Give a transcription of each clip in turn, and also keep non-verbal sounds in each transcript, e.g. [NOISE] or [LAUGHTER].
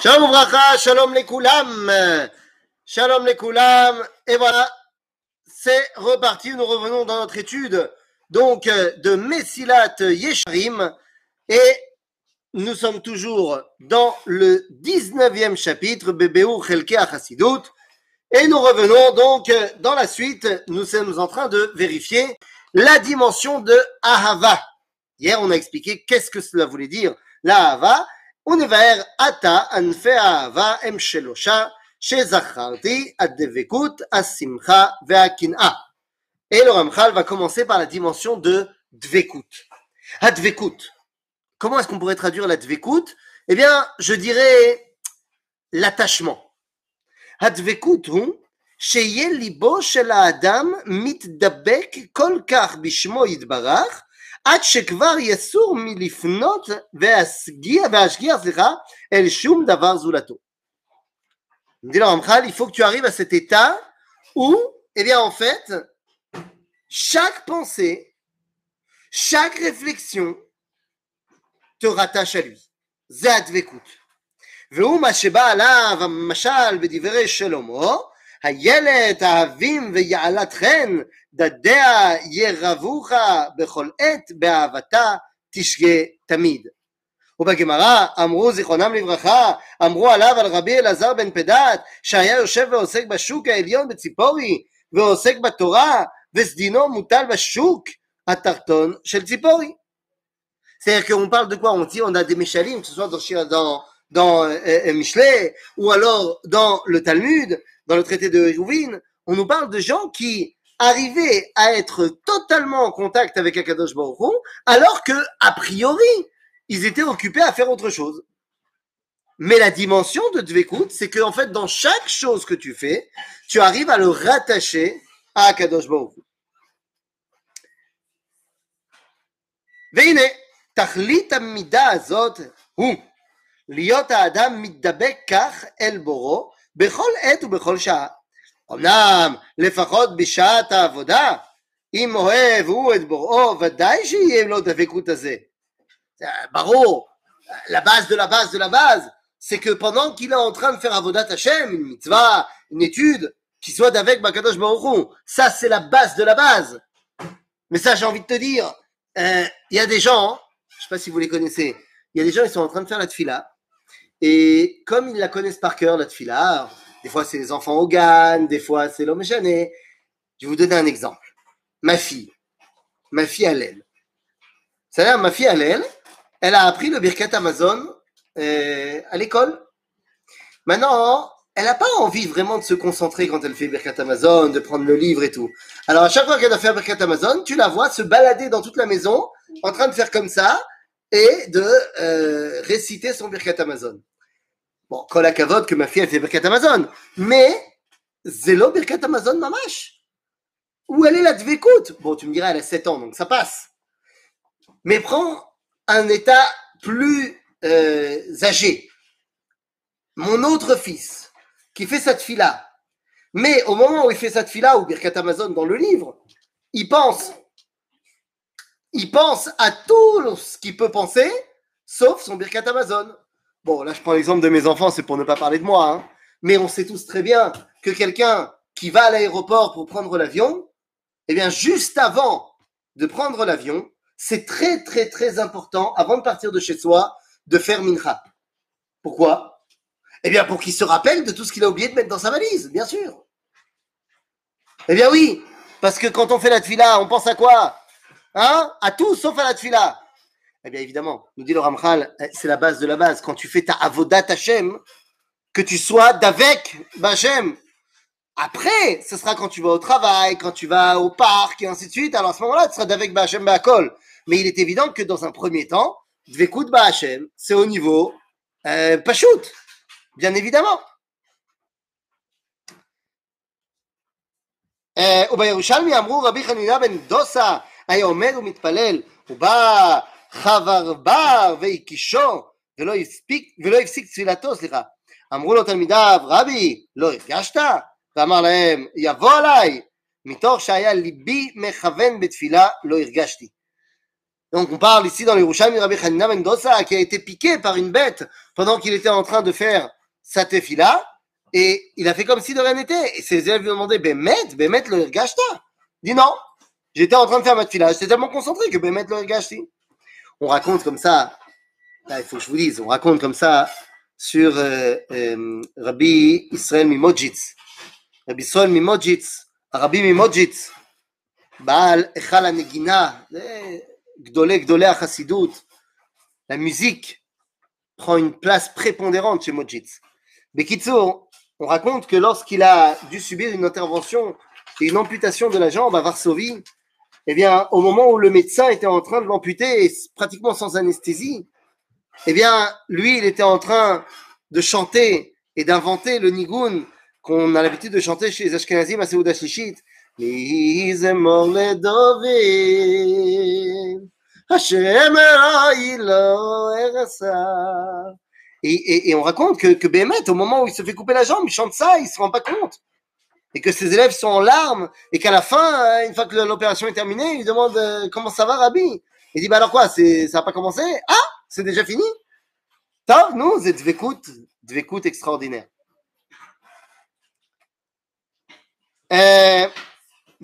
Shalom Bracha, Shalom les Koulam. Shalom les Koulam. Et voilà, c'est reparti. Nous revenons dans notre étude donc de Messilat Yesharim. Et nous sommes toujours dans le 19e chapitre, Bebeu Chelke Achasidut. Et nous revenons donc dans la suite. Nous sommes en train de vérifier la dimension de Ahava. Hier, on a expliqué qu'est-ce que cela voulait dire, la Ahava. ונבהר עתה ענפי האהבה הם שלושה שזכרתי, הדבקות, השמחה והקנאה. Et le Ramchal va commencer par la dimension de dvekut. Advekut. Comment est-ce qu'on pourrait traduire la dvekut Eh bien, je dirais l'attachement. Advekut hu שיהיה ליבו של האדם מתדבק כל כך בשמו יתברך, עד שכבר יסור מלפנות והשגיח, והשגיח, סליחה, אל שום דבר זולתו. dit le Ramchal, il faut que tu arrives à cet état où, eh bien, en fait, chaque pensée, chaque réflexion te rattache à lui. זה הדבקות. והוא מה שבא עליו המשל בדברי שלמה, הילד האבים ויעלת חן, דדיה ירבוך בכל עת, באהבתה תשגה תמיד. ובגמרא אמרו זיכרונם לברכה, אמרו עליו על רבי אלעזר בן פדת, שהיה יושב ועוסק בשוק העליון בציפורי, ועוסק בתורה, וסדינו מוטל בשוק התחתון של ציפורי. C'est-à-dire qu'on parle de quoi On dit on a des méchalim, que ce soit dans, dans, dans euh, Michelet, ou alors dans le Talmud, dans le traité de Hérouvine, on nous parle de gens qui arrivaient à être totalement en contact avec Akadosh Baruch Hu, alors que, a priori, ils étaient occupés à faire autre chose. Mais la dimension de Dvekut, c'est que, en fait, dans chaque chose que tu fais, tu arrives à le rattacher à Akadosh Baruch Hu. והנה, תכלית המידה הזאת הוא להיות האדם מתדבק כך אל בורו בכל עת ובכל שעה. אמנם לפחות בשעת העבודה, אם אוהב הוא את בוראו, ודאי שיהיה לו דבקות הזה. ברור, la base de la base de la base, c'est que pendant qu'il est en train de faire Avodat Hashem, une mitzvah, une étude, qu'il soit d'avec Bakadosh Baruch Hu, ça c'est la base de la base. Mais ça j'ai envie de te dire, il y a des gens, je sais pas si vous les connaissez, il y a des gens ils sont en train de faire la tfila, et comme ils la connaissent par cœur, la tfila, des fois c'est les enfants au GAN, des fois c'est l'homme chané. Je vais vous donner un exemple. Ma fille, ma fille Alel. C'est-à-dire, ma fille Alel, elle a appris le Birkat Amazon euh, à l'école. Maintenant, elle n'a pas envie vraiment de se concentrer quand elle fait Birkat Amazon, de prendre le livre et tout. Alors, à chaque fois qu'elle doit faire Birkat Amazon, tu la vois se balader dans toute la maison, en train de faire comme ça, et de euh, réciter son Birkat Amazon. Bon, kol hakavod que ma fille elle fait Birkat Amazon, mais zélo Birkat Amazon mamash. Où elle est la dvekut Bon, tu me diras, elle a 7 ans, donc ça passe. Mais prends un état plus euh, âgé. Mon autre fils, qui fait cette fille-là, mais au moment où il fait cette fille-là, ou Birkat Amazon dans le livre, il pense il pense à tout ce qu'il peut penser, sauf son Birkat Amazon. Bon, là, je prends l'exemple de mes enfants, c'est pour ne pas parler de moi, hein. mais on sait tous très bien que quelqu'un qui va à l'aéroport pour prendre l'avion, eh bien, juste avant de prendre l'avion, c'est très, très, très important, avant de partir de chez soi, de faire mincha. Pourquoi? Eh bien, pour qu'il se rappelle de tout ce qu'il a oublié de mettre dans sa valise, bien sûr. Eh bien oui, parce que quand on fait la tefila, on pense à quoi? Hein À tout sauf à la tefila. Eh bien évidemment, nous dit le Ramchal, c'est la base de la base. Quand tu fais ta avodat Hashem, que tu sois d'avec Bachem. Après, ce sera quand tu vas au travail, quand tu vas au parc et ainsi de suite. Alors à ce moment-là, tu seras d'avec Bachem Bakol. Mais il est évident que dans un premier temps, Dvekut Bachem, c'est au niveau euh, Pachout, bien évidemment. ובירושלמי אמרו רבי חנינה בן דוסה היה עומד ומתפלל, הוא בא חברבר והקישו ולא הפסיק, ולא הפסיק תפילתו, סליחה. אמרו לו תלמידיו, רבי, לא הרגשת? ואמר להם, יבוא עליי, מתוך שהיה ליבי מכוון בתפילה, לא הרגשתי. Donc on parle ici dans les Roucham de Rabbi Hanina Mendoza qui a été piqué par une bête pendant qu'il était en train de faire sa tefila et il a fait comme si de rien n'était. Et ses élèves lui ont demandé, Bémet, Bémet le gâcheta. Il dit non, j'étais en train de faire ma tefila, j'étais tellement concentré que Bémet le gâcheti. On raconte comme ça, il faut que je vous dise, on raconte comme ça sur euh, euh, Rabbi Israël Mimojitz. Rabbi Israël Mimojitz, Rabbi Mimojitz, Baal Echal Negina, Gdolé Gdolé Chassidut, la musique prend une place prépondérante chez Mojitz. Bekitso, on raconte que lorsqu'il a dû subir une intervention et une amputation de la jambe à Varsovie, eh bien, au moment où le médecin était en train de l'amputer, pratiquement sans anesthésie, eh bien, lui, il était en train de chanter et d'inventer le nigun qu'on a l'habitude de chanter chez les Ashkenazim à Seouda Shishit. Et, et, on raconte que, que Bémet, au moment où il se fait couper la jambe, il chante ça, il ne se rend pas compte Et que ses élèves sont en larmes, et qu'à la fin, une fois que l'opération est terminée, il demande euh, comment ça va, Rabbi Il dit bah alors quoi, ça n'a pas commencé Ah, c'est déjà fini Top, nous, c'est Dvekut, Dvekut extraordinaire.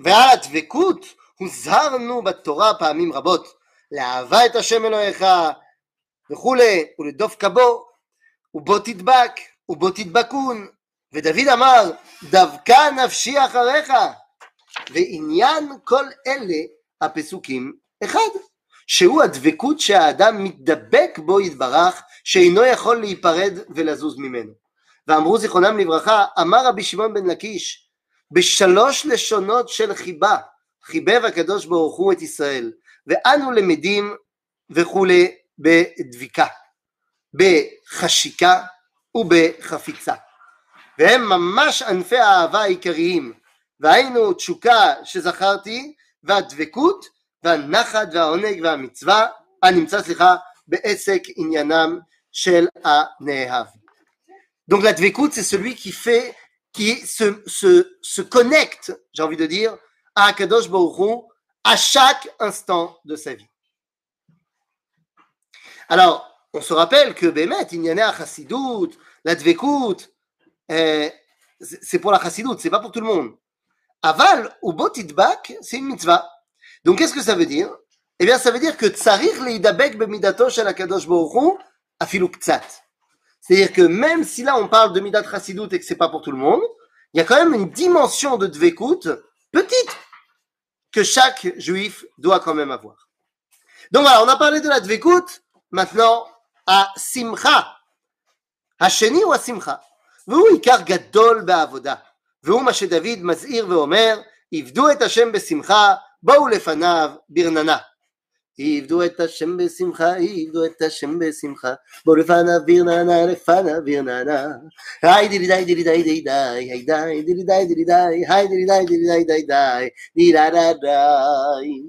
ועל הדבקות הוזהרנו בתורה פעמים רבות לאהבה את השם אלוהיך וכולי ולדוף כבו ובו תדבק ובו תדבקון ודוד אמר דבקה נפשי אחריך ועניין כל אלה הפסוקים אחד שהוא הדבקות שהאדם מתדבק בו יתברך שאינו יכול להיפרד ולזוז ממנו ואמרו זיכרונם לברכה אמר רבי שמעון בן לקיש בשלוש לשונות של חיבה חיבב הקדוש ברוך הוא את ישראל ואנו למדים וכולי בדביקה בחשיקה ובחפיצה. והם ממש ענפי האהבה העיקריים, והיינו תשוקה שזכרתי, והדבקות, והנחת והעונג והמצווה, הנמצא סליחה בעסק עניינם של הנאהב. Donc la dvekout, c'est celui qui fait, qui se, se, se connecte, j'ai envie de dire, à Akadosh Baruch Hu à chaque instant de sa vie. Alors, on se rappelle que Bémet, il y en a à Chassidut, la Dvekut, euh, c'est pour la chassidoute, c'est pas pour tout le monde. Aval ou botidbak, c'est une mitzvah. Donc qu'est-ce que ça veut dire? Eh bien, ça veut dire que tsarir leidabek bemidato shel akadosh boruchu afilu C'est-à-dire que même si là on parle de midat chassidoute et que c'est pas pour tout le monde, il y a quand même une dimension de dvekout petite que chaque juif doit quand même avoir. Donc voilà, on a parlé de la dvekout, maintenant à simcha. Hacheni ou à simcha? והוא עיקר גדול בעבודה, והוא מה שדוד מזהיר ואומר, עבדו את השם בשמחה, בואו לפניו ברננה. עבדו את השם בשמחה, עבדו את השם בשמחה, בואו לפניו ברננה, לפניו ברננה. היי דילי די דילי די די די, היי די דילי די דילי די, היי דילי די דילי די די די, דילה דה די.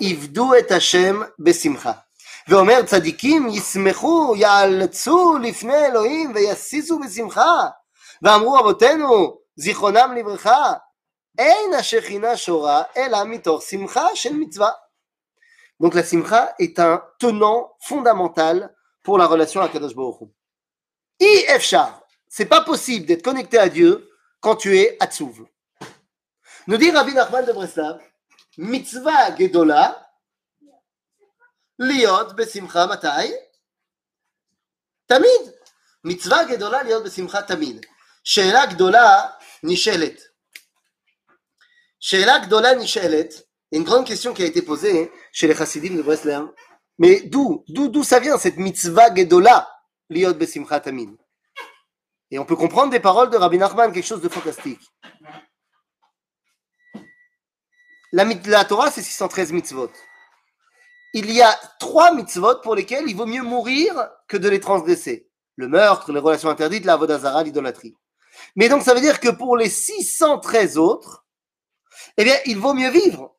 עבדו את השם בשמחה. ואומר צדיקים ישמחו, יאלצו לפני אלוהים ויסיסו בשמחה. ואמרו רבותינו, זיכרונם לברכה, אין השכינה שורה, אלא מתוך שמחה של מצווה. Donc la simcha est un tenant fondamental pour la relation à Kadosh Baruch Hu. I efshar, c'est pas possible d'être connecté à Dieu quand tu es atzouv. Nous dit Rabbi Nachman de Breslav, mitzvah gedola, liot besimcha matai, tamid. מצווה גדולה להיות בשמחה תמיד. שאלה גדולה נשאלת. שאלה גדולה נשאלת, une grande question qui a été posée chez les chassidim de Breslau. Mais d'où, d'où, d'où ça vient cette mitzvah gedola, liot besimcha tamid Et on peut comprendre des paroles de Rabbi Nachman, quelque chose de fantastique. La, la Torah, c'est 613 mitzvot. Il y a trois mitzvot pour lesquels il vaut mieux mourir que de les transgresser. Le meurtre, les relations interdites, la vodazara, l'idolâtrie. Mais donc ça veut dire que pour les 613 autres, eh bien, il vaut mieux vivre.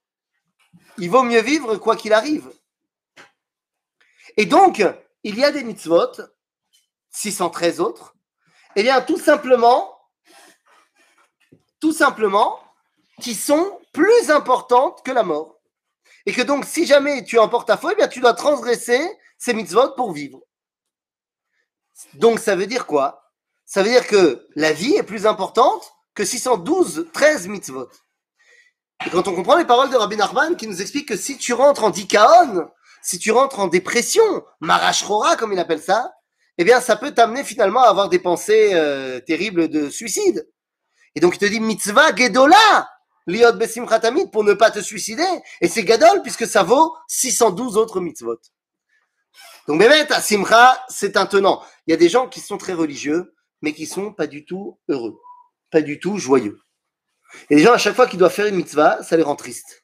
Il vaut mieux vivre quoi qu'il arrive. Et donc, il y a des mitzvot, 613 autres, eh bien, tout simplement, tout simplement, qui sont plus importantes que la mort. Et que donc, si jamais tu emportes ta foi, eh bien, tu dois transgresser ces mitzvot pour vivre. Donc, ça veut dire quoi? Ça veut dire que la vie est plus importante que 612, 13 mitzvot. Et quand on comprend les paroles de Rabbi Nachman qui nous explique que si tu rentres en dikaon, si tu rentres en dépression, marachrora comme il appelle ça, eh bien ça peut t'amener finalement à avoir des pensées euh, terribles de suicide. Et donc il te dit mitzvah gedola liot besimchatamid pour ne pas te suicider. Et c'est gadol puisque ça vaut 612 autres mitzvot. Donc Bémet, à Simcha, c'est un tenant. Il y a des gens qui sont très religieux, mais qui sont pas du tout heureux, pas du tout joyeux. Et les gens, à chaque fois qu'ils doivent faire une mitzvah, ça les rend tristes.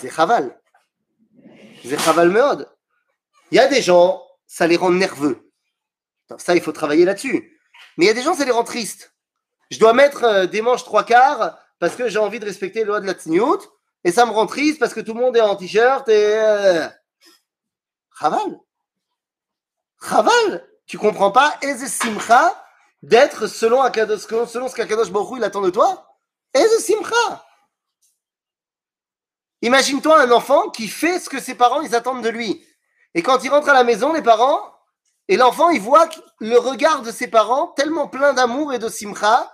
C'est chaval. C'est chaval meod. Il y a des gens, ça les rend nerveux. Ça, il faut travailler là-dessus. Mais il y a des gens, ça les rend tristes. Je dois mettre euh, des manches trois quarts parce que j'ai envie de respecter les lois de la tsniout, et ça me rend triste parce que tout le monde est en t-shirt et... Euh... Chaval. Chaval. Tu comprends pas Eze simcha d'être selon, selon ce qu'Akadosh Baruch il attend de toi? Eze simcha? Imagine-toi un enfant qui fait ce que ses parents ils attendent de lui. Et quand il rentre à la maison, les parents, et l'enfant, il voit le regard de ses parents tellement plein d'amour et de simcha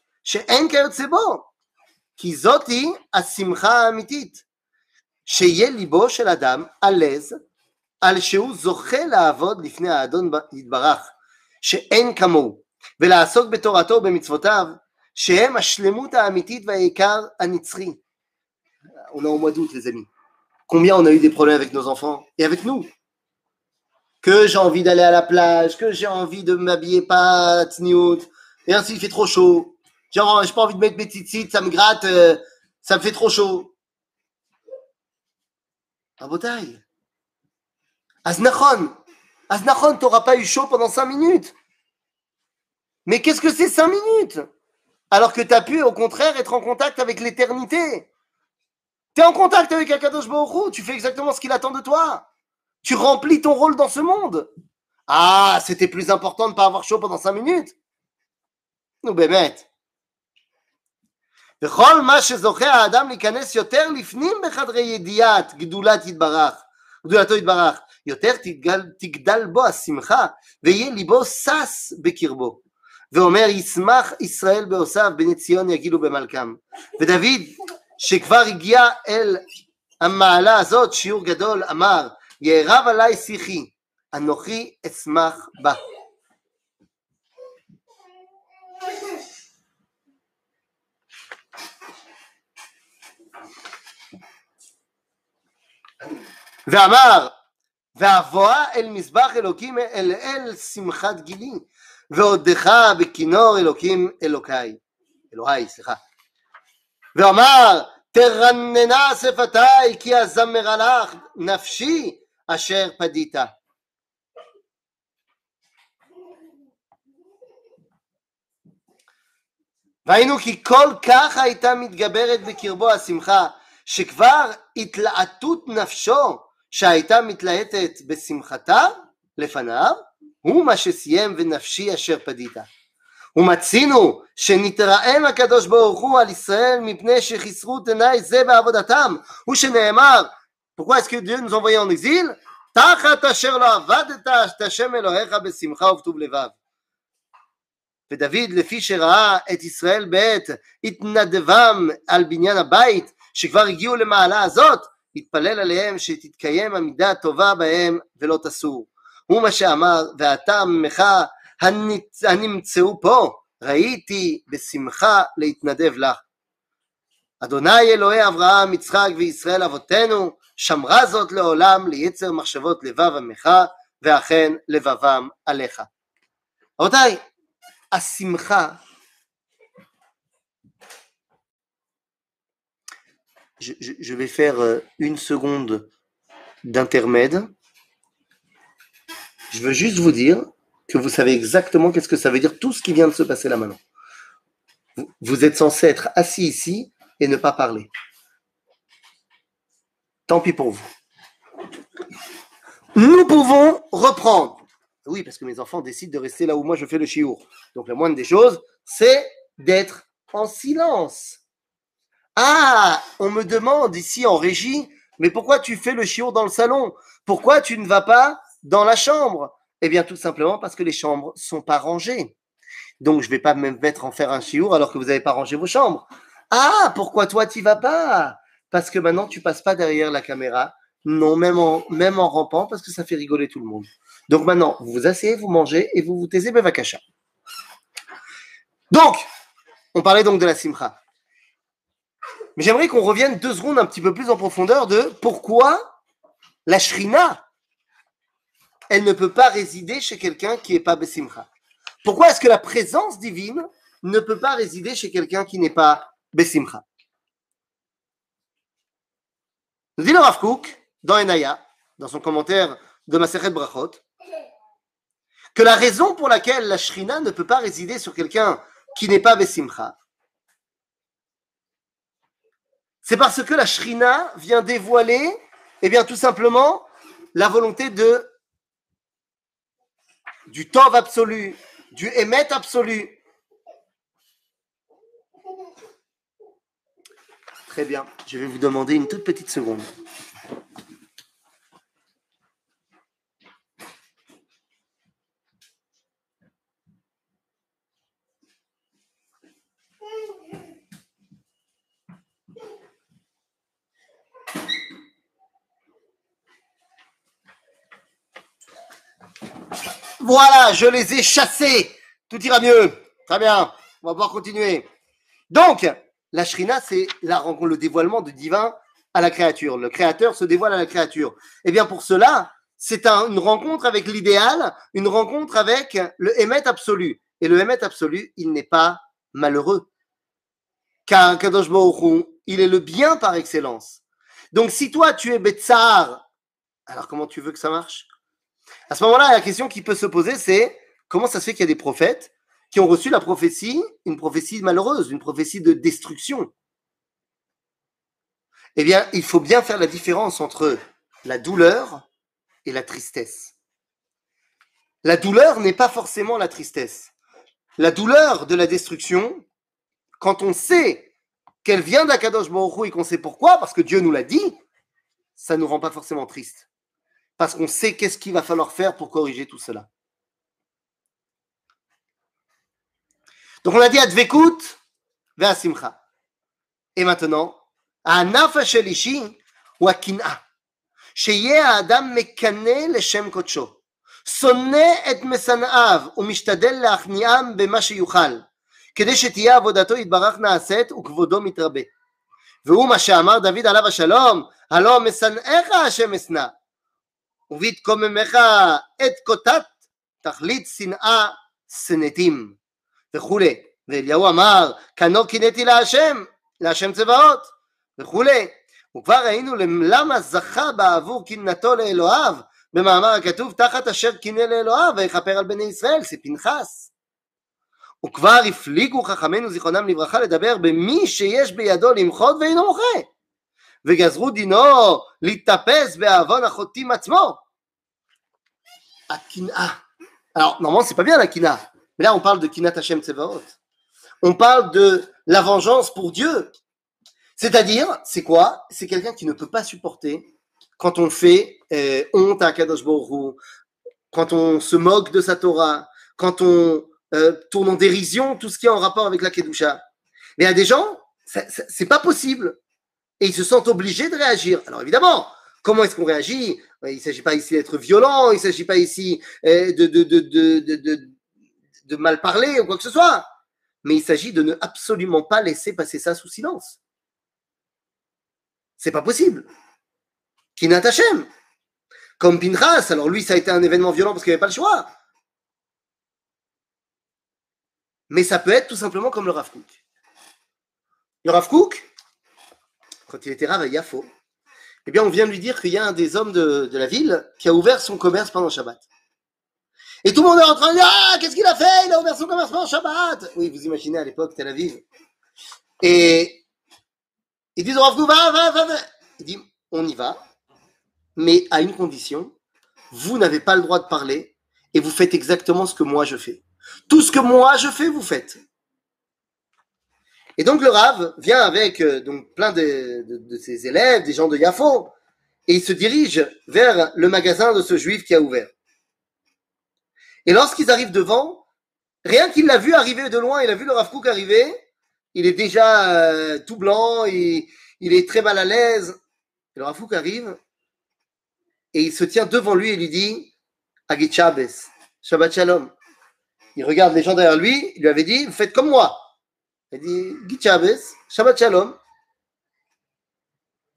שאין כיוצא בו כי זאתי השמחה האמיתית שיהיה ליבו של אדם עלז על שהוא זוכה לעבוד לפני האדון יתברך שאין כמוהו ולעסוק בתורתו ובמצוותיו שהם השלמות האמיתית והעיקר הנצחי. On est au mois d'août, les amis. Combien on a eu des problèmes avec nos enfants et avec nous Que j'ai envie d'aller à la plage, que j'ai envie de m'habiller pas tsniout, et ainsi il fait trop chaud. Genre, j'ai pas envie de mettre mes petites ça me gratte, euh, ça me fait trop chaud. Rabotaille. Aznachon. Aznachon, t'auras pas eu chaud pendant 5 minutes. Mais qu'est-ce que c'est 5 minutes? Alors que tu as pu, au contraire, être en contact avec l'éternité. Tu es en contact avec Akadosh Baruch tu fais exactement ce qu'il attend de toi. Tu remplis ton rôle dans ce monde. Ah, c'était plus important de ne pas avoir chaud pendant 5 minutes. Nous, bémet. וכל מה שזוכה האדם להיכנס יותר לפנים בחדרי ידיעת גדולת יתברך, גדולתו יתברך, יותר תגדל, תגדל בו השמחה, ויהיה ליבו שש בקרבו. ואומר ישמח ישראל בעושיו בני ציון יגילו במלכם. ודוד שכבר הגיע אל המעלה הזאת שיעור גדול אמר יערב עלי שיחי אנוכי אשמח בה. ואמר והבואה אל מזבח אלוקים אל אל שמחת גילי ועודך בכינור אלוקים אלוקיי, אלוהי, סליחה. ואמר, תרננה שפתיי כי אזמרה לך נפשי אשר פדית. והיינו כי כל כך הייתה מתגברת בקרבו השמחה, שכבר התלהטות נפשו שהייתה מתלהטת בשמחתה לפניו, הוא מה שסיים ונפשי אשר פדית. ומצינו שנתרעם הקדוש ברוך הוא על ישראל מפני שחיסרו את עיניי זה בעבודתם, הוא שנאמר, pourquoi est-ce que Dieu nous envoyait en exil? תחת אשר לא עבדת את השם אלוהיך בשמחה ובטוב לבב. ודוד לפי שראה את ישראל בעת התנדבם על בניין הבית שכבר הגיעו למעלה הזאת התפלל עליהם שתתקיים המידה הטובה בהם ולא תסור הוא מה שאמר, ואתה עמך הנמצאו פה, ראיתי בשמחה להתנדב לך. אדוני אלוהי אברהם, יצחק וישראל אבותינו, שמרה זאת לעולם ליצר מחשבות לבב עמך, ואכן לבבם עליך. רבותיי, השמחה je, vais faire une seconde d'intermède. Je veux juste vous dire que vous savez exactement qu'est-ce que ça veut dire tout ce qui vient de se passer là maintenant. Vous, vous êtes censé être assis ici et ne pas parler. Tant pis pour vous. Nous pouvons reprendre. Oui, parce que mes enfants décident de rester là où moi je fais le chiour. Donc la moindre des choses, c'est d'être en silence. Ah, on me demande ici en régie, mais pourquoi tu fais le chiour dans le salon? Pourquoi tu ne vas pas dans la chambre? Eh bien, tout simplement parce que les chambres sont pas rangées. Donc, je vais pas me mettre en faire un chiour alors que vous n'avez pas rangé vos chambres. Ah, pourquoi toi tu vas pas? Parce que maintenant tu passes pas derrière la caméra. Non, même en, même en rampant, parce que ça fait rigoler tout le monde. Donc maintenant, vous vous asseyez, vous mangez et vous vous taisez Bevakasha. Donc, on parlait donc de la simcha. Mais j'aimerais qu'on revienne deux secondes un petit peu plus en profondeur de pourquoi la shrina, elle ne peut pas résider chez quelqu'un qui n'est pas Besimcha. Pourquoi est-ce que la présence divine ne peut pas résider chez quelqu'un qui n'est pas Besimcha? Nous dit le Rav Kook, dans Enaya, dans son commentaire de Maseret Brachot, que la raison pour laquelle la shrina ne peut pas résider sur quelqu'un qui n'est pas Besimcha, c'est parce que la shrina vient dévoiler, eh bien, tout simplement, la volonté du tov absolu, du émet absolu. Très bien, je vais vous demander une toute petite seconde. Voilà, je les ai chassés. Tout ira mieux. Très bien. On va pouvoir continuer. Donc, la shrina, c'est le dévoilement du divin à la créature. Le créateur se dévoile à la créature. Eh bien, pour cela, c'est une rencontre avec l'idéal, une rencontre avec le émet absolu. Et le émet absolu, il n'est pas malheureux. Car Kadosh il est le bien par excellence. Donc, si toi, tu es Betsar, alors comment tu veux que ça marche? À ce moment-là, la question qui peut se poser, c'est comment ça se fait qu'il y a des prophètes qui ont reçu la prophétie, une prophétie malheureuse, une prophétie de destruction Eh bien, il faut bien faire la différence entre la douleur et la tristesse. La douleur n'est pas forcément la tristesse. La douleur de la destruction, quand on sait qu'elle vient d'Akadosh Baruch et qu'on sait pourquoi, parce que Dieu nous l'a dit, ça ne nous rend pas forcément triste parce qu'on sait qu'est-ce qu'il va falloir faire pour corriger tout cela. Donc on a dit Advekut Ve'asimcha. Et maintenant, הענף השלישי הוא הקנאה. שיהיה האדם מקנא לשם קודשו, שונא את משנאיו ומשתדל להכניעם במה שיוכל, כדי שתהיה עבודתו יתברך נעשית וכבודו מתרבה. והוא מה שאמר דוד עליו השלום, הלא משנאיך השם אשנא, ובהתקוממך את קוטת תכלית שנאה שנאתים וכולי. ואליהו אמר, כנו קינאתי להשם, להשם צבאות וכולי. וכבר ראינו למה זכה בעבור קנאתו לאלוהיו במאמר הכתוב תחת אשר קינא לאלוהיו ויכפר על בני ישראל, זה פנחס. וכבר הפליגו חכמינו זיכרונם לברכה לדבר במי שיש בידו למחות ואינו מוחה. וגזרו דינו להתאפס בעוון החוטאים עצמו. Akina. Alors, normalement, c'est pas bien la kina. Mais là, on parle de kinat Hashem Tsevaot. On parle de la vengeance pour Dieu. C'est-à-dire, c'est quoi C'est quelqu'un qui ne peut pas supporter quand on fait euh, honte à Kadosh Baruch quand on se moque de sa Torah, quand on euh, tourne en dérision tout ce qui est en rapport avec la Kedusha. Mais il y a des gens, c'est pas possible. Et ils se sentent obligés de réagir. Alors évidemment, comment est-ce qu'on réagit? Il ne s'agit pas ici d'être violent, il ne s'agit pas ici euh, de, de, de, de, mal parler ou quoi que ce soit. Mais il s'agit de ne absolument pas laisser passer ça sous silence. C'est pas possible. Kinat Hashem. Comme Pinchas, alors lui, ça a été un événement violent parce qu'il n'y avait pas le choix. Mais ça peut être tout simplement comme le Rav Kook. Le Rav Kook, quand il était Rav à Yafo, eh bien, on vient de lui dire qu'il y a un des hommes de, la ville qui a ouvert son commerce pendant Shabbat. Et tout le monde est en train de dire Ah, qu'est-ce qu'il a fait? Il a ouvert son commerce pendant Shabbat Oui, vous imaginez à l'époque Tel Aviv. Et ils disent Rav va, va, va, va. Il dit On y va, mais à une condition vous n'avez pas le droit de parler et vous faites exactement ce que moi je fais. Tout ce que moi je fais, vous faites. Et donc le Rav vient avec euh, donc plein de, de, ses élèves, des gens de Yafo, et il se dirige vers le magasin de ce juif qui a ouvert. Et lorsqu'ils arrivent devant, rien qu'il l'a vu arriver de loin, il a vu le Rav arriver, il est déjà euh, tout blanc, il, il, est très mal à l'aise. Le Rav arrive, et il se tient devant lui et lui dit Agit Shabbat Shalom. Il regarde les gens derrière lui, il lui avait dit Faites comme moi. Il dit Git Shabbat Shalom.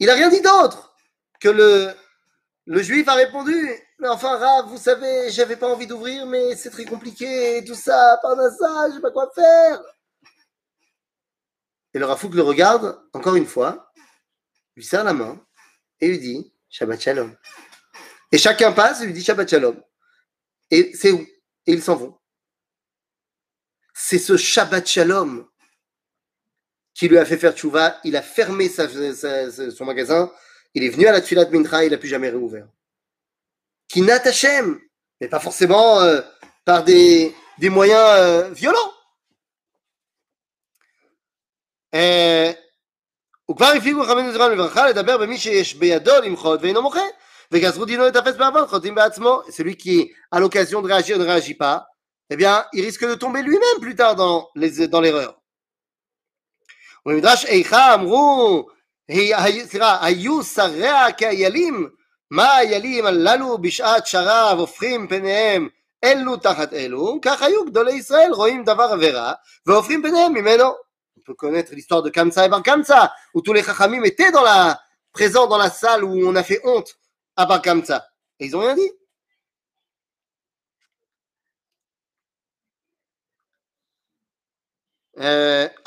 Il n'a rien dit d'autre que le, le juif a répondu Mais enfin, Rav, vous savez, j'avais pas envie d'ouvrir, mais c'est très compliqué, tout ça, par ça, je sais pas quoi faire. Et le Rafouk le regarde encore une fois, lui serre la main et lui dit Shabbat Shalom. Et chacun passe et lui dit Shabbat Shalom. Et c'est où? Et ils s'en vont. C'est ce Shabbat Shalom qui lui a fait faire tchouva. Il a fermé sa, sa, son magasin. Il est venu à la Tfilat Mintra. Il n'a plus jamais réouvert. Qui Hashem, mais pas forcément euh, par des, des moyens euh, violents. וכבר הפליגו חכמים זכרם לברכה לדבר במי שיש בידו למחות ואינו מוחה celui qui, à l'occasion de réagir, ne réagit pas, eh bien, il risque de tomber lui-même plus tard dans les dans l'erreur. ובמדרש איכה אמרו, היו שריה כאיילים, מה האיילים הללו בשעת שרב הופכים פניהם אלו תחת אלו, כך היו גדולי ישראל רואים דבר עבירה והופכים פניהם ממנו. On peut connaître l'histoire de Kamsa et Bar Kamsa, où tous les chachamim étaient dans la, présents dans la salle où on a fait honte à Bar Kamsa. Et ils n'ont rien dit.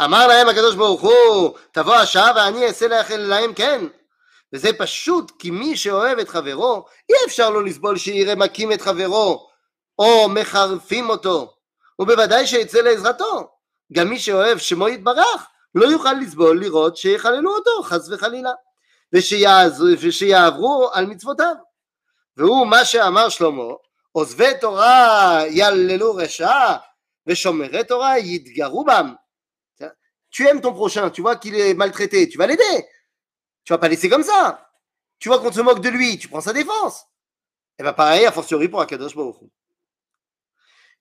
אמר להם הקדוש ברוך הוא, תבוא השעה ואני אעשה להם כן. וזה פשוט כי מי שאוהב את חברו, אי אפשר לו לסבול שיראה מכים את חברו, או מחרפים אותו, ובוודאי שיצא לעזרתו. גם מי שאוהב שמו יתברך, לא יוכל לסבול לראות שיחללו אותו, חס וחלילה, ושיעברו על מצוותיו. והוא מה שאמר שלמה, עוזבי תורה יעללו רשע, ושומרי תורה יתגרו בם. Tu aimes ton prochain, tu vois qu'il est maltraité, tu vas l'aider. Tu vas pas laisser comme ça. Tu vois qu'on se moque de lui, tu prends sa défense. Et bien pareil, a fortiori pour Akadosh Baruch Hu.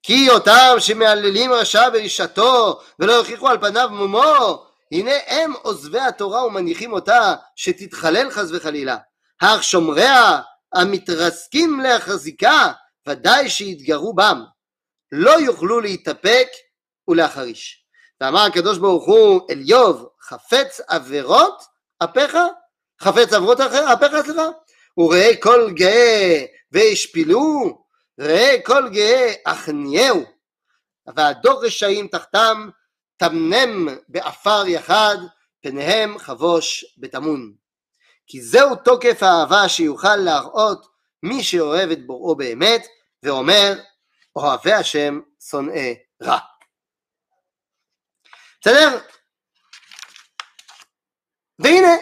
כי אותם שמהללים רשע ברשעתו ולא יוכיחו על פניו מומו, הנה הם עוזבי התורה ומניחים אותה שתתחלל חס וחלילה. אך שומריה המתרסקים להחזיקה, ודאי שיתגרו בם. לא יוכלו להתאפק ולהחריש. ואמר הקדוש ברוך הוא אל איוב, חפץ עבירות אפיך, חפץ עבירות אפיך, סליחה, וראה כל גאה והשפילו, ראה כל גאה הכניעהו, והדור רשעים תחתם, תמנם באפר יחד, פניהם חבוש בטמון. כי זהו תוקף האהבה שיוכל להראות מי שאוהב את בוראו באמת, ואומר, אוהבי השם שונאי רע. בסדר? והנה,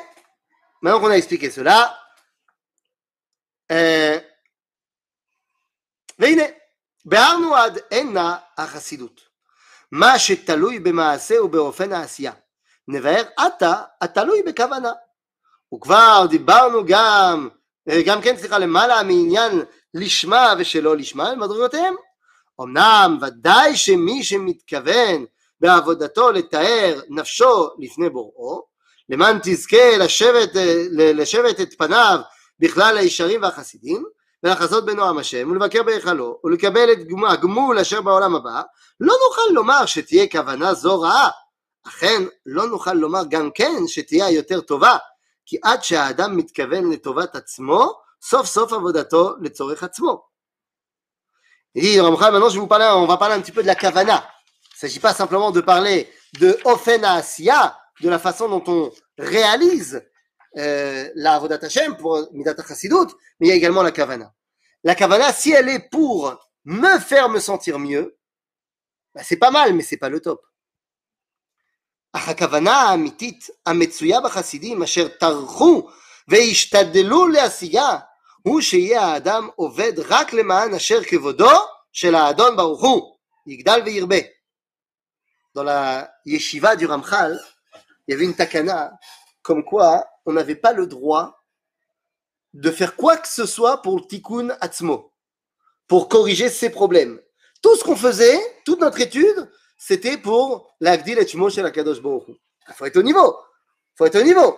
maintenant qu'on a expliqué cela, euh, והנה, ביארנו עד הנה החסידות. מה שתלוי במעשה ובאופן העשייה. נבהר עתה התלוי בכוונה. וכבר דיברנו גם, גם כן סליחה למעלה מעניין לשמה ושלא לשמה למדרגותיהם. אמנם ודאי שמי שמתכוון בעבודתו לתאר נפשו לפני בוראו, למען תזכה לשבת, לשבת את פניו בכלל הישרים והחסידים, ולחזות בנועם השם, ולבקר בהיכלו, ולקבל את הגמול אשר בעולם הבא, לא נוכל לומר שתהיה כוונה זו רעה, אכן לא נוכל לומר גם כן שתהיה יותר טובה, כי עד שהאדם מתכוון לטובת עצמו, סוף סוף עבודתו לצורך עצמו. Et Ramchal, maintenant je vous parler, on va parler un petit peu de la kavana. Il ne s'agit pas simplement de parler de Ofen Asiya, de la façon dont on réalise euh, la Avodat Hashem, pour Midat Chassidut, mais il y a également la Kavana. La Kavana, si elle est pour me faire me sentir mieux, bah, c'est pas mal, mais c'est pas le top. אך הכוונה האמיתית המצויה בחסידים אשר טרחו והשתדלו להשיגה הוא שיהיה האדם עובד רק למען אשר כבודו של האדון ברוך הוא, יגדל וירבה. Dans la yeshiva du Ramchal, il y avait une takana comme quoi on n'avait pas le droit de faire quoi que ce soit pour le tikkun atzmo, pour corriger ses problèmes. Tout ce qu'on faisait, toute notre étude, c'était pour l'agdil et shmo shel akadosh baruch Hu. Il faut être au niveau. Il faut être au niveau.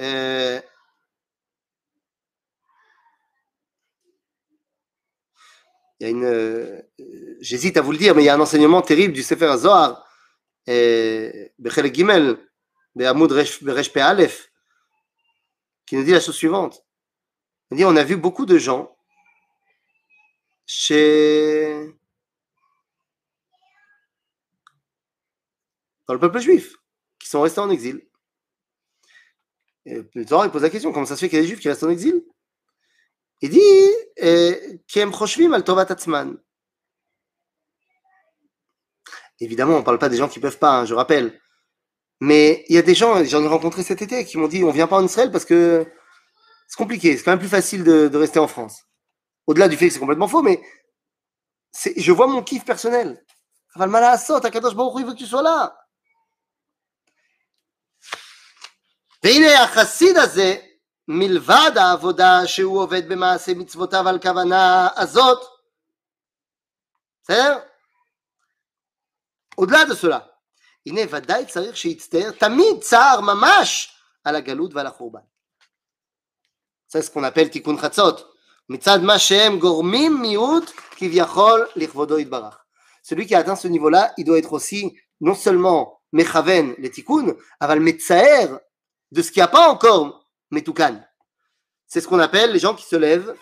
Euh, il y a une, euh, j'hésite à vous le dire, mais il y a un enseignement terrible du Sefer Zohar, Bechel Gimel, de Hamoud Resh Aleph, qui nous dit la chose suivante. Il dit on a vu beaucoup de gens chez dans le peuple juif qui sont restés en exil. Le il pose la question comment ça se fait qu'il y a des juifs qui restent en exil? Il dit eh, Kem al Tovat Atzman. Évidemment, on ne parle pas des gens qui ne peuvent pas, hein, je rappelle. Mais il y a des gens, j'en ai rencontré cet été, qui m'ont dit on ne vient pas en Israël parce que c'est compliqué, c'est quand même plus facile de, rester en France. Au-delà du fait que c'est complètement faux, mais je vois mon kiff personnel. Il veut que tu sois là. והנה החסיד הזה, מלבד העבודה שהוא עובד במעשה מצוותיו על כוונה הזאת, בסדר? au-delà de cela, הנה ודאי צריך שיצטער תמיד צער ממש על הגלות ועל החורבן. זה ce qu'on appelle תיקון חצות. מצד מה שהם גורמים מיעוט כביכול לכבודו יתברך. Celui qui a atteint ce niveau-là, il doit être aussi non seulement mechaven les tikkun, aval metzaer de ce qu'il n'y a pas encore metukan. C'est ce qu'on appelle les gens qui se lèvent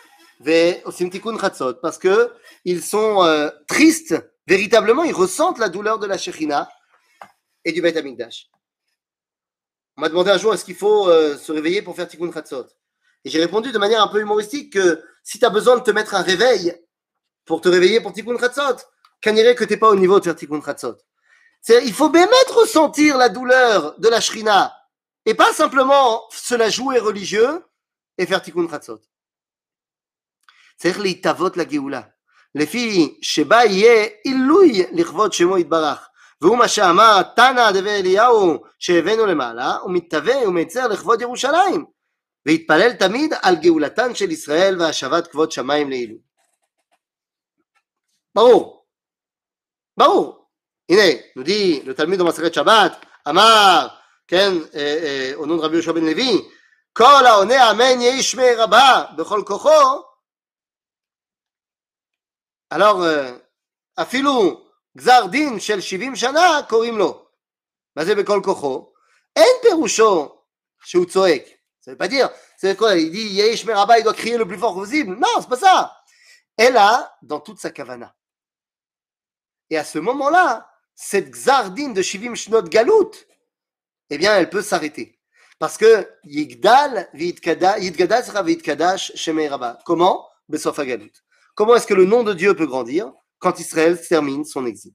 parce que ils sont euh, tristes, véritablement, ils ressentent la douleur de la Shekhinah et du Beit HaMikdash. On m'a demandé un jour, est-ce qu'il faut euh, se réveiller pour faire tikkun chatzot? Et j'ai répondu de manière un peu humoristique que si tu as besoin de te mettre un réveil pour te réveiller pour Tikkun Chatzot, qu'on dirait que tu n'es pas au niveau de faire Tikkun Chatzot. Il faut bien mettre ressentir la douleur de la Shrina et pas simplement se la jouer religieux et faire Tikkun Chatzot. צריך להתאבות לגאולה. לפי שבה יהיה עילוי לכבוד שמו יתברך, והוא מה שאמר תנא דבי אליהו שהבאנו למעלה, הוא מתהווה ומצר לכבוד ירושלים, והתפלל תמיד על גאולתן של ישראל והשבת כבוד שמיים לעילוי. ברור, ברור. הנה, נודי לתלמיד במסכת שבת, אמר, כן, אונון רבי יהושע בן לוי, כל העונה אמן יהי שמי רבה בכל כוחו, alors, אפילו גזר דין של 70 שנה קוראים לו. מה זה בכל כוחו? אין פירושו שהוא צועק. זה veut pas dire, c'est quoi, il dit Yesh Meraba, il doit crier le plus fort possible. Non, c'est pas ça. Elle a dans toute sa kavana. Et à ce moment-là, cette gzardine de Shivim Shnot Galout, eh bien, elle peut s'arrêter. Parce que Yigdal, Yidgadal sera Yidkadash Shemei Rabba. Comment Besofa Galout. Comment est-ce que le nom de Dieu peut grandir quand Israël termine son exil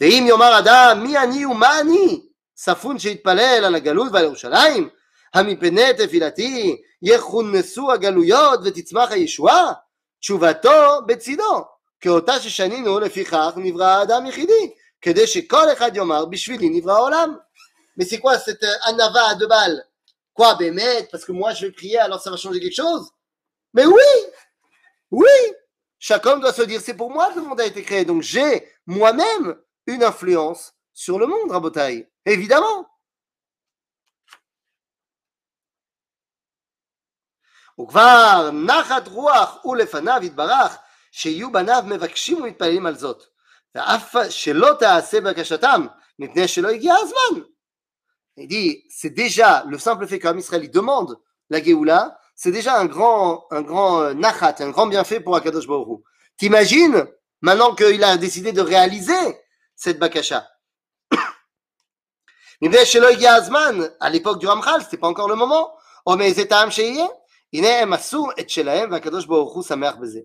ואם יאמר אדם מי אני ומה אני ספון שיתפלל על הגלות ועל ירושלים המפני תפילתי יכונסו הגלויות ותצמח הישועה תשובתו בצידו כאותה ששנינו לפיכך נברא האדם יחידי כדי שכל אחד יאמר בשבילי נברא העולם Mais c'est quoi cette anava de balle Quoi, Bémet Parce que moi je vais prier alors ça va changer quelque chose Mais oui Oui Chaque homme doit se dire c'est pour moi que le monde a été créé, donc j'ai moi-même une influence sur le monde, Rabotai. Évidemment. וכבר נחת רוח ולפניו יתברך שיהיו בניו מבקשים ומתפללים על זאת ואף שלא תעשה בקשתם מפני שלא הגיע הזמן. Il dit, c'est déjà le simple fait qu'un Israël demande la Géoula, c'est déjà un grand, un grand nachat, un grand bienfait pour Akadosh Baruch T'imagines, maintenant qu'il a décidé de réaliser cette bakasha. [COUGHS] à l'époque du Ramchal, c'était pas encore le moment. Oh, mais c'est un הנה הם עשו את שלהם והקדוש ברוך הוא שמח בזה.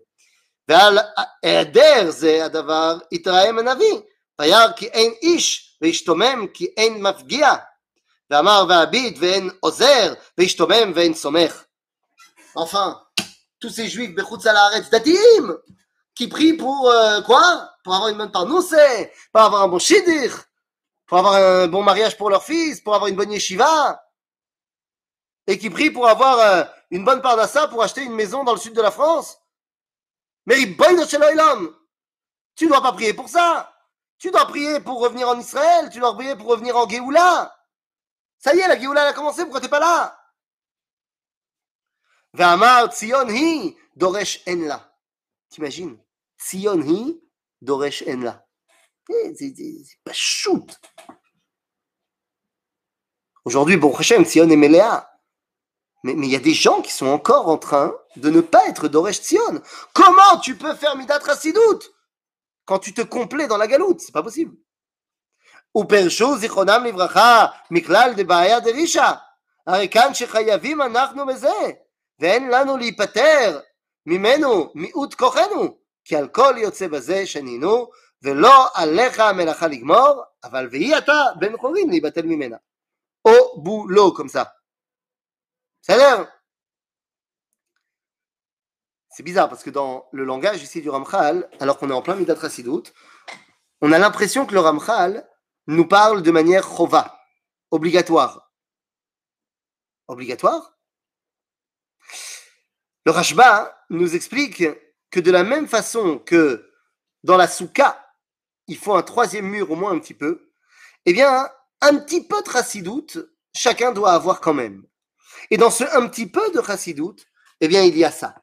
ועל היעדר זה הדבר התרעם הנביא, וירא כי אין איש והשתומם כי אין מפגיע, Enfin, tous ces juifs, qui prient pour euh, quoi? Pour avoir une bonne part. Non, c'est pour avoir un bon shidir, pour avoir un bon mariage pour leur fils, pour avoir une bonne yeshiva, et qui prient pour avoir euh, une bonne part d'assa pour acheter une maison dans le sud de la France. Mais tu ne dois pas prier pour ça. Tu dois prier pour revenir en Israël, tu dois prier pour revenir en Géoula. Ça y est, la Géoula a commencé, pourquoi t'es pas là? V'amar Tzion hi doresh enla. T'imagines? Tzion hi doresh enla. Eh, c'est pas shoot. Aujourd'hui, bon Hachem, Tzion et Méléa. Mais il y a des gens qui sont encore en train de ne pas être Doresh Tzion. Comment tu peux faire Midat Rassidout quand tu te complais dans la galoute C'est pas possible. Ou Persho Zichronam Livracha, Miklal de Baaya de Risha. הרי כאן שחייבים אנחנו בזה. ואין לנו להיפטר ממנו מיעוט כוחנו, כי על כל יוצא בזה שנינו, ולא עליך המלאכה לגמור, אבל ויהי אתה בן חורין להיבטל ממנה. או בולו, comme ça. בסדר? C'est bizarre parce que dans le langage ici du Ramchal, alors qu'on est en plein Midat Chassidout, on a l'impression que le Ramchal nous parle de manière chova, obligatoire. Obligatoire? Le Rashba nous explique que de la même façon que dans la souka, il faut un troisième mur au moins un petit peu, eh bien, un petit peu de chassidoute, chacun doit avoir quand même. Et dans ce un petit peu de chassidoute, eh bien, il y a ça.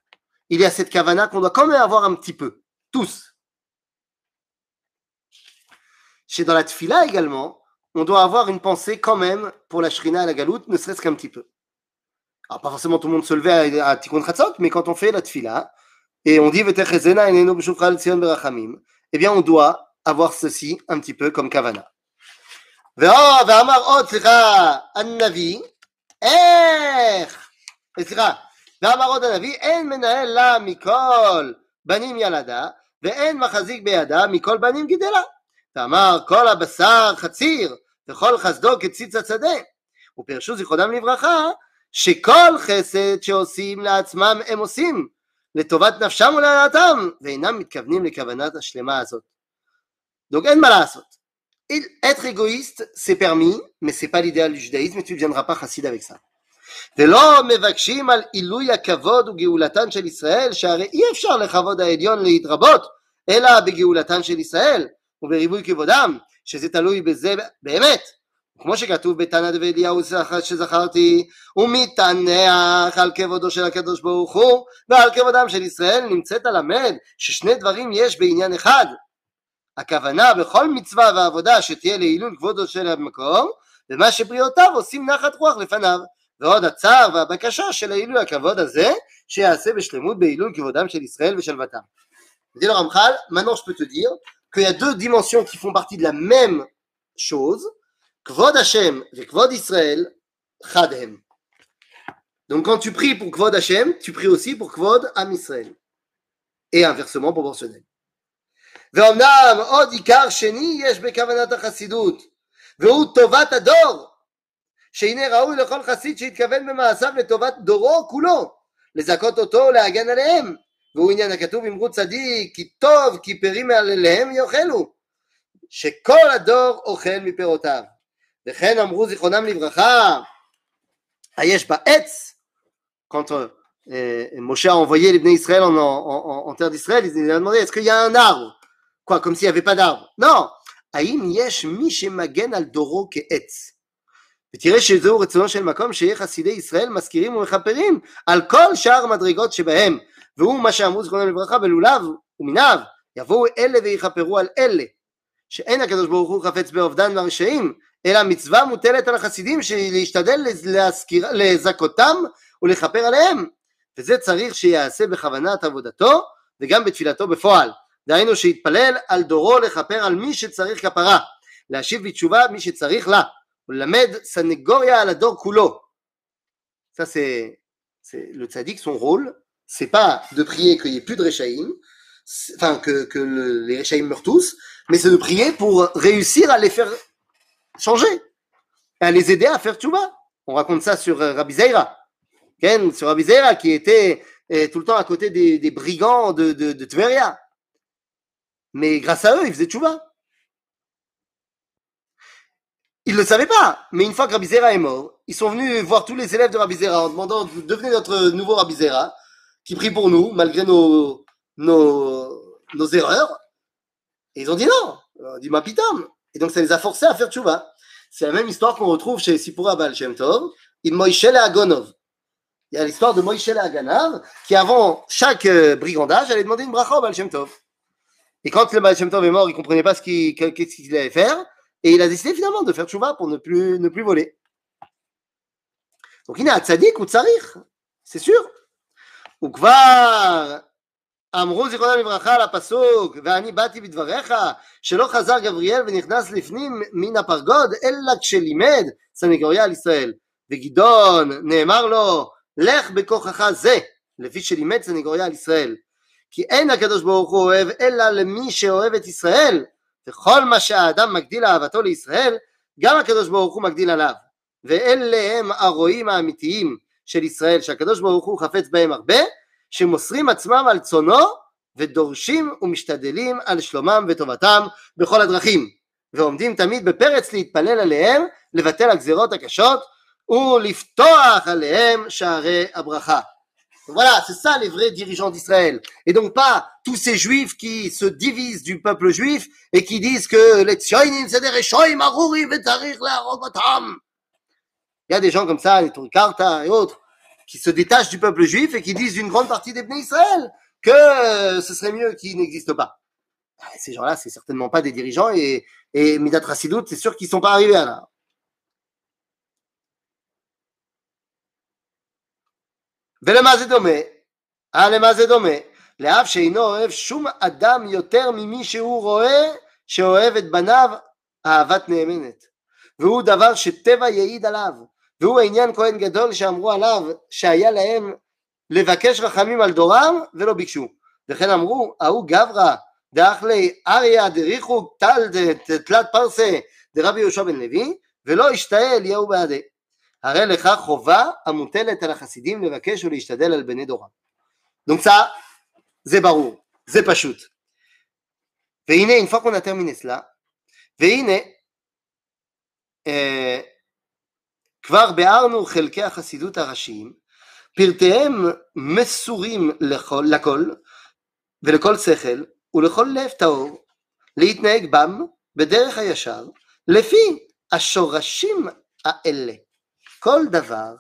Il y a cette kavana qu'on doit quand même avoir un petit peu, tous Chez dans la tfila également, on doit avoir une pensée quand même pour la shrina à la galoute, ne serait-ce qu'un petit peu. Alors, pas forcément tout le monde se levait à, à Tikkun Chatzot, mais quand on fait la tfila, et on dit eh bien on doit avoir ceci un petit peu comme kavana. ואמר עוד, סליחה, הנביא, איך, סליחה, ואמר עוד הנביא, אין מנהל לה מכל בנים ילדה, ואין מחזיק בידה מכל בנים גידלה. ואמר כל הבשר חציר, וכל חסדו כציץ השדה. ופרשו זיכרונם לברכה, שכל חסד שעושים לעצמם הם עושים לטובת נפשם ולהנאתם ואינם מתכוונים לכוונת השלמה הזאת. Donc אין מה לעשות. être égoïste, c'est permis, mais c'est pas l'idéal du judaïsme et tu ne deviendras pas chassid avec ça. ולא מבקשים על עילוי הכבוד וגאולתן של ישראל, שהרי אי אפשר לכבוד העליון להתרבות, אלא בגאולתן של ישראל ובריבוי כבודם, שזה תלוי בזה באמת. כמו שכתוב בתנא דבי אליהו שזכרתי, ומתענח על כבודו של הקדוש ברוך הוא ועל כבודם של ישראל, נמצאת למד ששני דברים יש בעניין אחד. הכוונה בכל מצווה ועבודה שתהיה לעילול כבודו של המקום, ומה שבריאותיו עושים נחת רוח לפניו. ועוד הצער והבקשה של העילוי הכבוד הזה, שיעשה בשלמות בעילוי כבודם של ישראל ושלוותם. Dit le peux te dire qu'il y a deux dimensions qui font partie de la même chose, Kvod Hashem et Kvod Israël, Chadhem. Donc quand tu pries pour Kvod Hashem, tu pries aussi pour Kvod Am Israël. Et inversement proportionnel. ואומנם עוד עיקר שני יש בכוונת החסידות, והוא טובת הדור, שהנה ראוי לכל חסיד שהתכוון במעשיו לטובת דורו כולו, לזכות אותו ולהגן עליהם, והוא עניין הכתוב אמרו צדיק, כי טוב כי פרים מעליהם יאכלו, שכל הדור אוכל מפירותיו. וכן אמרו זיכרונם לברכה, היש בעץ, quand euh, Moshe a envoyé les Bnei Israël en, en, en, terre d'Israël, il a demandé est-ce qu'il y a un arbre Quoi, comme s'il n'y avait pas d'arbre Non האם יש מי שמגן על דורו כעץ? ותראה שזהו רצונו של מקום שיהיה חסידי ישראל מזכירים ומכפרים על כל שאר המדרגות שבהם והוא מה שאמרו זכרונם לברכה בלולב ומיניו יבואו אלה ויכפרו על אלה שאין הקדוש ברוך הוא חפץ באובדן והרשעים אלא מצווה מוטלת על החסידים להשתדל להזכיר, לזכותם ולכפר עליהם וזה צריך שיעשה בכוונת עבודתו וגם בתפילתו בפועל דהיינו שיתפלל על דורו לכפר על מי שצריך כפרה להשיב בתשובה מי שצריך לה ולמד סנגוריה על הדור כולו ça c'est, c'est le tzaddik son rôle c'est pas de prier qu'il n'y ait plus de Réchaïm, enfin que, que le, les Réchaïm meurent tous, mais c'est de prier pour réussir à les faire changer, à les aider à faire tchouba. On raconte ça sur euh, Rabbi Zeira, Ken, sur Rabbi qui était euh, tout le temps à côté des, brigands de Tveria. Mais grâce à eux, ils faisaient tchouba. Ils ne le savaient pas, mais une fois que Rabbi Zera est mort, ils sont venus voir tous les élèves de Rabbi Zera en demandant devenez notre nouveau Rabbi Zera qui prie pour nous, malgré nos, nos, erreurs. Et ils ont dit non, on dit ma pitam. Et donc ça les a forcés à faire tchouva. C'est la même histoire qu'on retrouve chez Sipura Baal Shem Tov, in Moïse Agonov. Il y a l'histoire de Moïse Aganav, qui avant chaque euh, brigandage allait demander une bracha au Baal Shem Tov. Et quand le Baal Shem Tov est mort, il comprenait pas ce qu'il qu'est-ce qu'il allait faire, et il a décidé finalement de faire tchouva pour ne plus, ne plus voler. Donc il est à tzaddik ou tzarich, c'est sûr. וכבר אמרו זיכרונם לברכה על הפסוק ואני באתי בדבריך שלא חזר גבריאל ונכנס לפנים מן הפרגוד אלא כשלימד סנגוריה על ישראל. וגדעון נאמר לו לך בכוחך זה לפי שלימד סנגוריה על ישראל. כי אין הקדוש ברוך הוא אוהב אלא למי שאוהב את ישראל וכל מה שהאדם מגדיל אהבתו לישראל גם הקדוש ברוך הוא מגדיל עליו. ואלה הם הרועים האמיתיים של ישראל שהקדוש ברוך הוא חפץ בהם הרבה שמוסרים עצמם על צונו ודורשים ומשתדלים על שלומם וטובתם בכל הדרכים ועומדים תמיד בפרץ להתפלל עליהם לבטל הגזירות הקשות ולפתוח עליהם שערי הברכה. Voilà, c'est ça les vrais dirigeants d'Israël. Et donc pas tous ces juifs qui se divisent du peuple juif et qui disent que les Tzionim c'est des Reshoim Aruri Vetarich Le'arogotam. Il y a des gens comme ça, les Turkarta et autres, qui se détachent du peuple juif et qui disent d'une grande partie des Bnei Israël que ce serait mieux qu'ils n'existent pas. Ces gens-là, c'est certainement pas des dirigeants et, et Midat Rassidout, c'est sûr qu'ils sont pas arrivés à là. ולמה זה דומה? אה, למה זה דומה? לאף שאינו אוהב שום אדם יותר ממי שהוא רואה שאוהב את בניו אהבת נאמנת. והוא דבר שטבע יעיד עליו. והוא העניין כהן גדול שאמרו עליו שהיה להם לבקש רחמים על דורם ולא ביקשו וכן אמרו ההוא גברא דאכלי אריה דריחו תלת פרסה דרבי יהושע בן לוי ולא השתאה אליהו בעדי הרי לך חובה המוטלת על החסידים לבקש ולהשתדל על בני דורם. Donc ça, זה ברור, זה פשוט. והנה, une fois qu'on a terminé cela, והנה, כבר ביארנו חלקי החסידות הראשיים, פרטיהם מסורים לכל, לכל ולכל שכל ולכל לב טהור, להתנהג בם בדרך הישר, לפי השורשים האלה. כל דבר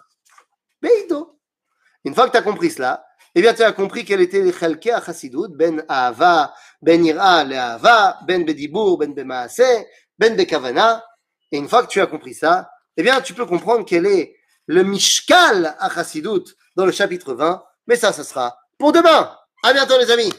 בעידו. Une fois que tu as compris cela, eh bien tu as compris quel était les חלקי החסידות בין אהבה, בין יראה לאהבה, בין בדיבור, בין במעשה, בין בכוונה. Et une fois que tu as compris ça, eh bien tu peux comprendre quel est le mishkal à Chassidut dans le chapitre 20, mais ça, ça sera pour demain. À bientôt les amis